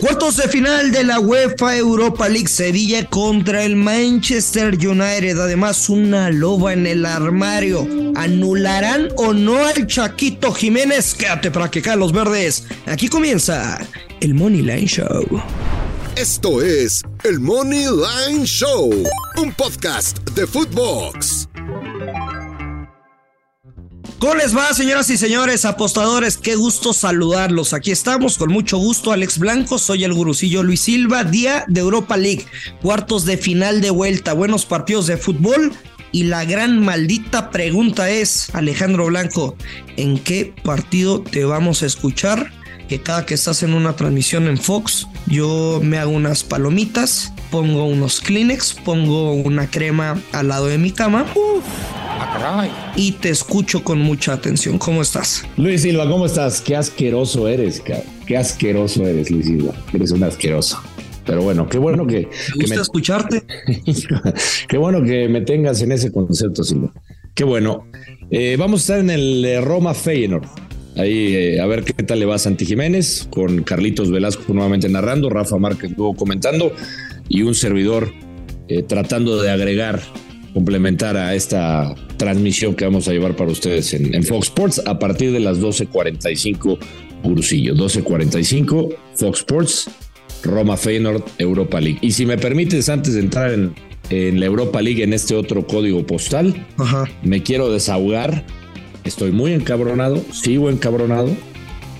Cuartos de final de la UEFA Europa League Sevilla contra el Manchester United. Además, una loba en el armario. ¿Anularán o no al Chaquito Jiménez? Quédate para que caen los verdes. Aquí comienza el Money Line Show. Esto es el Money Line Show, un podcast de Footbox. ¿Cómo les va, señoras y señores apostadores? Qué gusto saludarlos. Aquí estamos con mucho gusto, Alex Blanco. Soy el gurucillo Luis Silva. Día de Europa League, cuartos de final de vuelta, buenos partidos de fútbol. Y la gran maldita pregunta es, Alejandro Blanco, ¿en qué partido te vamos a escuchar? Que cada que estás en una transmisión en Fox, yo me hago unas palomitas, pongo unos Kleenex, pongo una crema al lado de mi cama. Ah, y te escucho con mucha atención. ¿Cómo estás? Luis Silva, ¿cómo estás? Qué asqueroso eres, cabrón. Qué asqueroso eres, Luis Silva. Eres un asqueroso. Pero bueno, qué bueno que. Me gusta escucharte. qué bueno que me tengas en ese concepto, Silva. Qué bueno. Eh, vamos a estar en el eh, Roma Feyenoord. Ahí eh, a ver qué tal le va a Santi Jiménez, con Carlitos Velasco nuevamente narrando, Rafa Márquez luego comentando y un servidor tratando de agregar complementar a esta transmisión que vamos a llevar para ustedes en, Fox Sports a partir de las 12.45 Gurusillo, 12.45 Fox Sports, Roma Feyenoord, Europa League. Y si me permites, antes de entrar en, la Europa League, en este otro código postal, me quiero desahogar. Estoy muy encabronado, sigo encabronado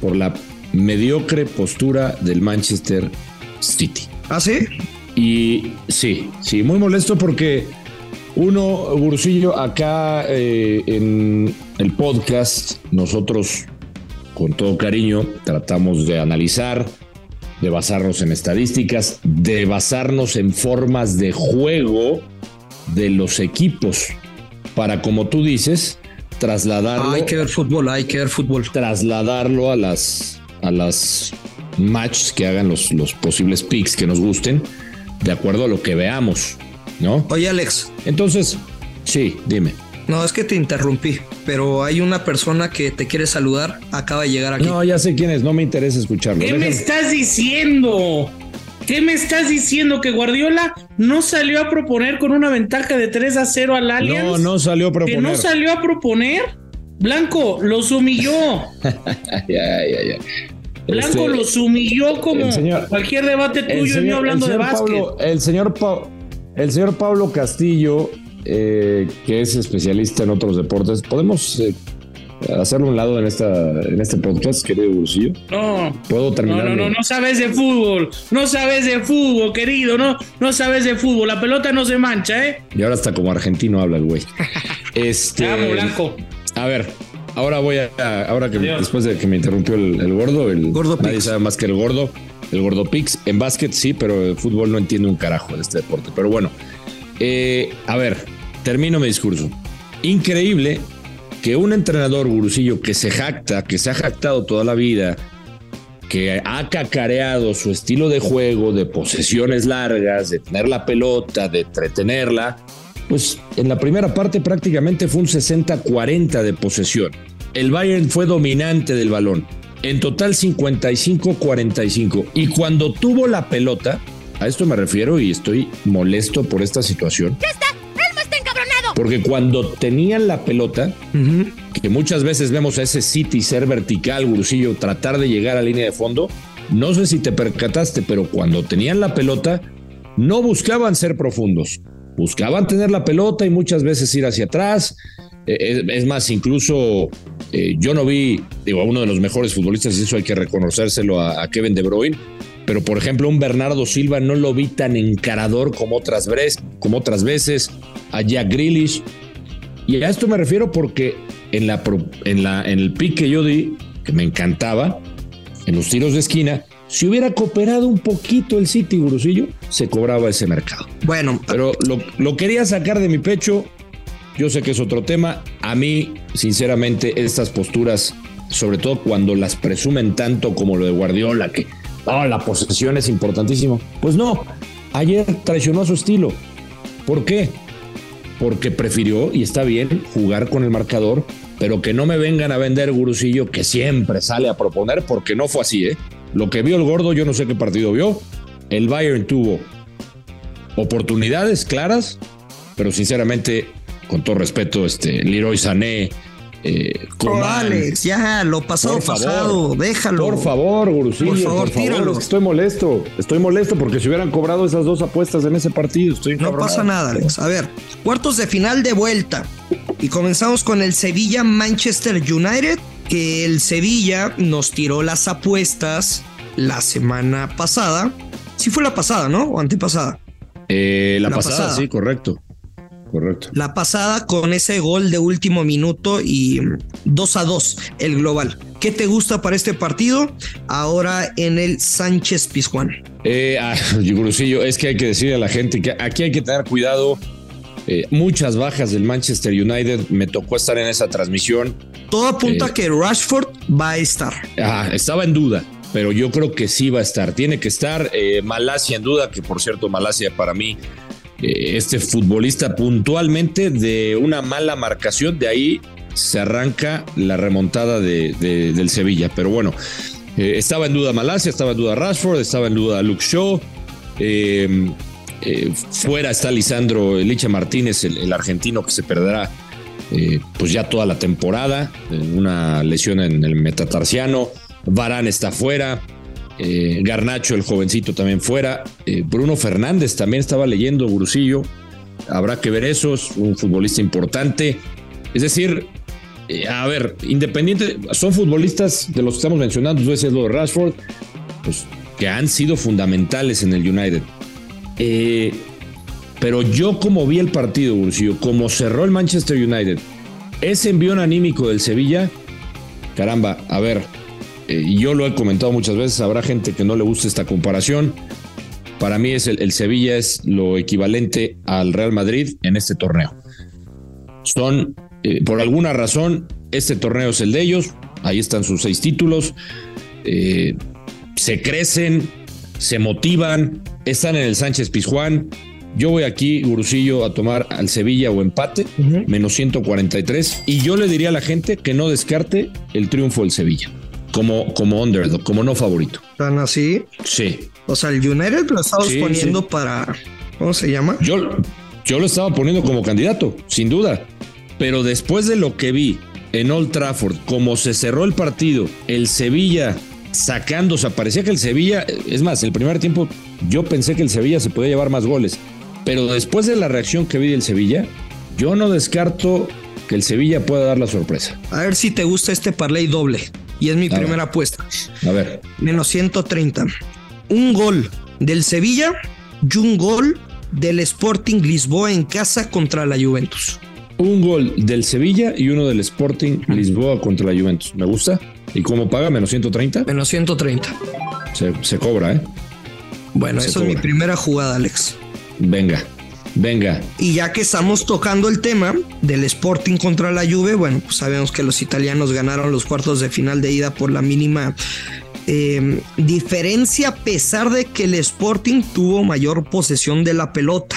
por la mediocre postura del Manchester City. ¿Ah, sí? Y sí, sí, muy molesto porque uno, Gurusillo, acá eh, en el podcast, nosotros con todo cariño tratamos de analizar, de basarnos en estadísticas, de basarnos en formas de juego de los equipos para, como tú dices, trasladarlo. Hay que ver fútbol, hay que ver fútbol. Trasladarlo a las, a las matches que hagan los, los posibles picks que nos gusten, de acuerdo a lo que veamos. ¿no? Oye, Alex. Entonces, sí, dime. No, es que te interrumpí, pero hay una persona que te quiere saludar, acaba de llegar aquí. No, ya sé quién es, no me interesa escucharlo. ¿Qué me estás diciendo? ¿Qué me estás diciendo? ¿Que Guardiola no salió a proponer con una ventaja de 3 a 0 al Allianz? No, no salió a proponer. ¿Que no salió a proponer? Blanco, los humilló. ya, ya, ya. Blanco este, los humilló como cualquier debate tuyo, yo hablando de básquet. el señor Pablo el señor Pablo Castillo, eh, que es especialista en otros deportes, ¿podemos eh, hacerlo un lado en, esta, en este podcast, querido Bursillo? No. ¿Puedo terminar? No, no, no, no sabes de fútbol. No sabes de fútbol, querido. No, no sabes de fútbol. La pelota no se mancha, ¿eh? Y ahora hasta como argentino habla el güey. este. Blanco. A ver, ahora voy a. Ahora que después de que me interrumpió el, gordo, el gordo nadie sabe más que el gordo el Gordo Pix. En básquet sí, pero el fútbol no entiende un carajo de este deporte. Pero bueno, eh, a ver, termino mi discurso. Increíble que un entrenador gurusillo que se jacta, que se ha jactado toda la vida, que ha cacareado su estilo de juego, de posesiones largas, de tener la pelota, de entretenerla, pues en la primera parte prácticamente fue un 60-40 de posesión. El Bayern fue dominante del balón. En total 55-45. Y cuando tuvo la pelota, a esto me refiero y estoy molesto por esta situación. ¡Ya está! Porque cuando tenían la pelota, que muchas veces vemos a ese City ser vertical, Gurusillo, tratar de llegar a línea de fondo, no sé si te percataste, pero cuando tenían la pelota, no buscaban ser profundos. Buscaban tener la pelota y muchas veces ir hacia atrás. Eh, es, más, incluso eh, yo no vi, digo, a uno de los mejores futbolistas, y eso hay que reconocérselo a, Kevin De Bruyne, pero por ejemplo, un Bernardo Silva no lo vi tan encarador como otras, veces, como otras veces, a Jack Grealish. Y a esto me refiero porque en, la, en, la, en el pick que yo di, que me encantaba, en los tiros de esquina, si hubiera cooperado un poquito el City, Gurusillo, se cobraba ese mercado. Bueno, pero lo, lo quería sacar de mi pecho yo sé que es otro tema. A mí, sinceramente, estas posturas, sobre todo cuando las presumen tanto como lo de Guardiola, que oh, la posesión es importantísimo. Pues no, ayer traicionó a su estilo. ¿Por qué? Porque prefirió, y está bien, jugar con el marcador, pero que no me vengan a vender Gurusillo que siempre sale a proponer, porque no fue así, ¿eh? Lo que vio el gordo, yo no sé qué partido vio. El Bayern tuvo oportunidades claras, pero sinceramente, con todo respeto, este Leroy Sané, eh, Alex, ya, lo pasado, pasado, déjalo. Por favor, Gurusillo, por favor, tíralo. Estoy molesto, estoy molesto porque si hubieran cobrado esas dos apuestas en ese partido, estoy No pasa nada, Alex. A ver, cuartos de final de vuelta. Y comenzamos con el Sevilla Manchester United, que el Sevilla nos tiró las apuestas la semana pasada. Sí fue la pasada, ¿no? O antepasada. Eh, la, pasada, sí, correcto. Correcto. La pasada con ese gol de último minuto y 2 a 2 el global. ¿Qué te gusta para este partido? Ahora en el Sánchez Pizjuán. Eh, ah, es que hay que decirle a la gente que aquí hay que tener cuidado. Eh, muchas bajas del Manchester United. Me tocó estar en esa transmisión. Todo apunta eh, que Rashford va a estar. Ah, estaba en duda, pero yo creo que sí va a estar. Tiene que estar. Eh, Malasia en duda, que por cierto, Malasia para mí este futbolista puntualmente de una mala marcación, de ahí se arranca la remontada de, del Sevilla. Pero bueno, eh, estaba en duda Malasia, estaba en duda Rashford, estaba en duda Luke Shaw. Em, eh, fuera está Lisandro Licha Martínez, el, argentino que se perderá pues ya toda la temporada, una lesión en el metatarsiano. Varane está fuera. Eh, Garnacho, el jovencito, también fuera. Eh, Bruno Fernández también estaba leyendo, Gurusillo. Habrá que ver eso, es un futbolista importante. Es decir, eh, a ver, independiente, son futbolistas de los que estamos mencionando, tú decías lo de Rashford, pues, que han sido fundamentales en el United. pero yo como vi el partido, Gurusillo, como cerró el Manchester United, ese envío anímico del Sevilla, caramba, a ver, eh, y yo lo he comentado muchas veces, habrá gente que no le guste esta comparación. Para mí es el, Sevilla es lo equivalente al Real Madrid en este torneo. Son, eh, por alguna razón, este torneo es el de ellos. Ahí están sus seis títulos. Eh, se crecen, se motivan, están en el Sánchez Pizjuán. Yo voy aquí, Gurusillo, a tomar al Sevilla o empate, menos 143. Y yo le diría a la gente que no descarte el triunfo del Sevilla como, como underdog, como no favorito. ¿Tan así? Sí. O sea, el United lo estabas poniendo para. ¿Cómo se llama? Yo, yo lo estaba poniendo como candidato, sin duda. Pero después de lo que vi en Old Trafford, como se cerró el partido, el Sevilla sacando, o sea, parecía que el Sevilla, es más, el primer tiempo yo pensé que el Sevilla se podía llevar más goles. Pero después de la reacción que vi del Sevilla, yo no descarto que el Sevilla pueda dar la sorpresa. A ver si te gusta este parlay doble. Y es mi primera apuesta. A ver. Menos 130. Un gol del Sevilla y un gol del Sporting Lisboa en casa contra la Juventus. Un gol del Sevilla y uno del Sporting Lisboa contra la Juventus. Me gusta. ¿Y cómo paga? ¿Menos 130? Menos 130. Se, cobra, ¿eh? Bueno, esa es mi primera jugada, Alex. Venga. Venga. Y ya que estamos tocando el tema del Sporting contra la Juve, bueno, pues sabemos que los italianos ganaron los cuartos de final de ida por la mínima eh, diferencia, a pesar de que el Sporting tuvo mayor posesión de la pelota.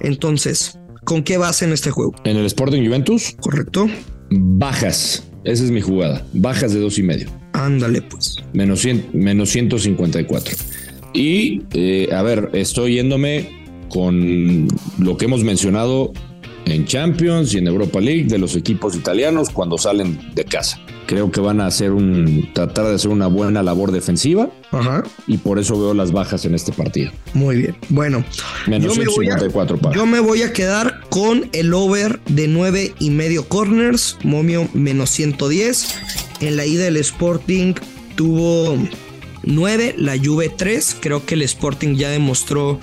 Entonces, ¿con qué vas en este juego? En el Sporting Juventus. Correcto. Bajas. Esa es mi jugada. Bajas de dos y medio. Ándale, pues. Menos, 100, menos 154. Y, eh, a ver, estoy yéndome con lo que hemos mencionado en Champions y en Europa League de los equipos italianos cuando salen de casa. Creo que van a hacer un tratar de hacer una buena labor defensiva. Ajá. Y por eso veo las bajas en este partido. Muy bien. Bueno, Menos yo, me voy a, yo me voy a quedar con el over de 9 y medio corners, momio menos 110. En la ida del Sporting tuvo 9, la Juve 3. Creo que el Sporting ya demostró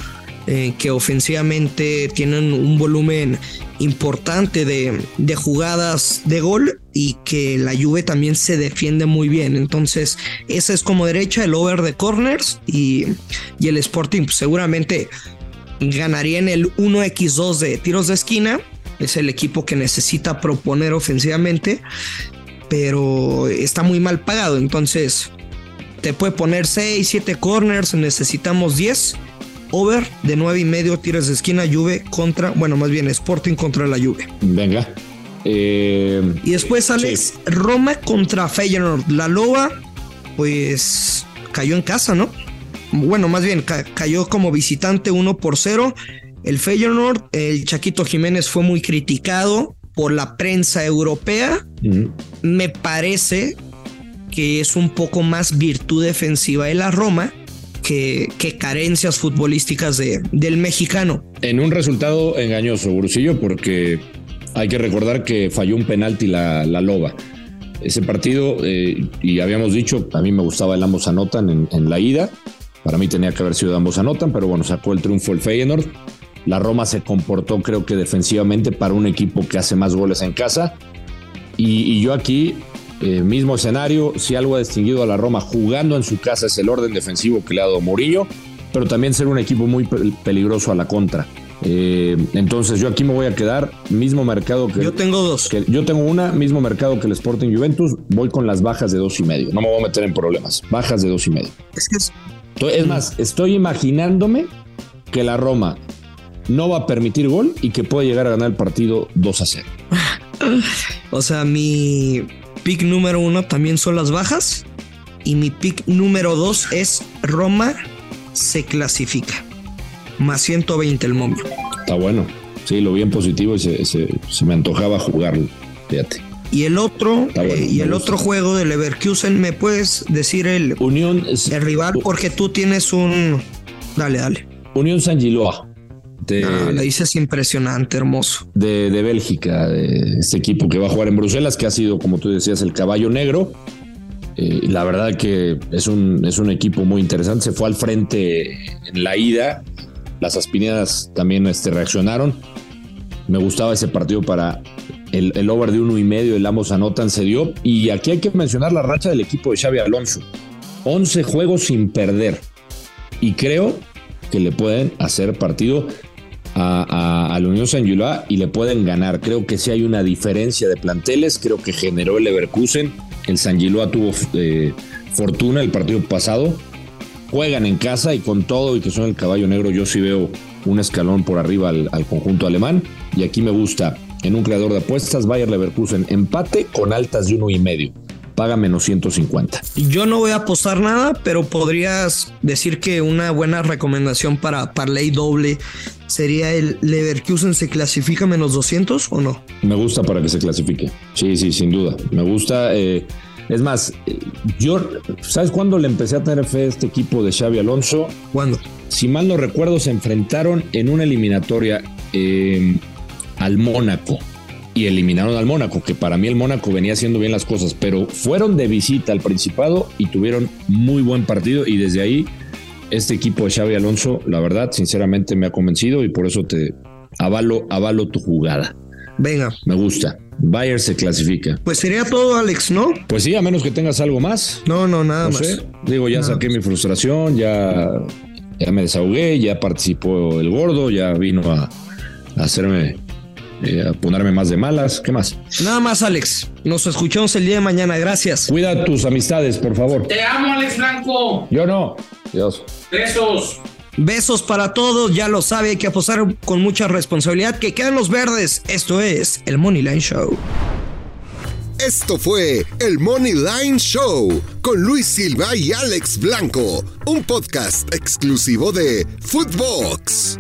eh, que ofensivamente tienen un volumen importante de, de, jugadas de gol y que la Juve también se defiende muy bien. Entonces, esa es como derecha, el over de corners y, y el Sporting pues, seguramente ganaría en el 1x2 de tiros de esquina. Es el equipo que necesita proponer ofensivamente, pero está muy mal pagado. Entonces, te puede poner 6, 7 corners, necesitamos 10. Over de 9 y medio tiros de esquina Juve contra, bueno, más bien Sporting contra la Juve. Venga. Eh, y después sale Roma contra Feyenoord. La Loba, pues cayó en casa, ¿no? Bueno, más bien cayó como visitante 1 por 0. El Feyenoord, el Chaquito Jiménez fue muy criticado por la prensa europea. Me parece que es un poco más virtud defensiva de la Roma que, carencias futbolísticas de, del mexicano. En un resultado engañoso, Brusillo, porque hay que recordar que falló un penalti la, la Loba. Ese partido, eh, y habíamos dicho, a mí me gustaba el ambos anotan en, la ida. Para mí tenía que haber sido ambos anotan, pero bueno, sacó el triunfo el Feyenoord. La Roma se comportó, creo que defensivamente, para un equipo que hace más goles en casa. Y yo aquí eh, mismo escenario, si algo ha distinguido a la Roma jugando en su casa es el orden defensivo que le ha dado Murillo, pero también ser un equipo muy peligroso a la contra. Eh, entonces yo aquí me voy a quedar mismo mercado que yo tengo dos. que, yo tengo una mismo mercado que el Sporting Juventus voy con las bajas de dos y medio. No me voy a meter en problemas bajas de dos y medio. Es que es, es más estoy imaginándome que la Roma no va a permitir gol y que puede llegar a ganar el partido 2 a 0 o sea mi pick número uno también son las bajas. Y mi pick número dos es Roma se clasifica. Más 120 el momio. Está bueno. Sí, lo vi en positivo y se, se, me antojaba jugarlo. Fíjate. Y el otro, bueno, eh, y el gusta. otro juego de Leverkusen, ¿me puedes decir el, Unión, el rival? Porque tú tienes un. Dale, dale. Unión San Giloa. De, no, la dices impresionante, hermoso. De, de, Bélgica, de este equipo que va a jugar en Bruselas, que ha sido, como tú decías, el caballo negro. Eh, la verdad que es un, es un equipo muy interesante. Se fue al frente en la ida. Las aspinadas también este, reaccionaron. Me gustaba ese partido para el, el over de uno y medio. El ambos anotan se dio. Y aquí hay que mencionar la racha del equipo de Xavi Alonso. 11 juegos sin perder. Y creo que le pueden hacer partido a, la Unión San Giloa y le pueden ganar. Creo que sí hay una diferencia de planteles. Creo que generó el Leverkusen. El San Giloa tuvo eh, fortuna el partido pasado. Juegan en casa y con todo y que son el caballo negro, yo sí veo un escalón por arriba al, al conjunto alemán. Y aquí me gusta en un creador de apuestas, Bayer Leverkusen empate con altas de uno y medio paga menos 150. Yo no voy a apostar nada, pero podrías decir que una buena recomendación para parlay doble sería el Leverkusen se clasifica menos 200 o no? Me gusta para que se clasifique. Sí, sí, sin duda. Me gusta. Eh, es más, yo, ¿sabes cuándo le empecé a tener fe a este equipo de Xavi Alonso? ¿Cuándo? Si mal no recuerdo, se enfrentaron en una eliminatoria eh, al Mónaco y eliminaron al Mónaco, que para mí el Mónaco venía haciendo bien las cosas, pero fueron de visita al Principado y tuvieron muy buen partido y desde ahí este equipo de Xavi Alonso, la verdad, sinceramente me ha convencido y por eso te avalo, avalo tu jugada. Venga. Me gusta. Bayer se clasifica. Pues sería todo, Alex, ¿no? Pues sí, a menos que tengas algo más. No, no, nada no más. Sé. Digo, ya Nada saqué más. mi frustración, ya, ya me desahogué, ya participó el gordo, ya vino a, a hacerme, eh, a ponerme más de malas. ¿Qué más? Nada más, Alex. Nos escuchamos el día de mañana. Gracias. Cuida tus amistades, por favor. Te amo, Alex Blanco. Yo no. Dios. Besos. Besos para todos, ya lo sabe, hay que apostar con mucha responsabilidad. Que quedan los verdes. Esto es el Money Line Show. Esto fue el Money Line Show con Luis Silva y Alex Blanco, un podcast exclusivo de Footbox.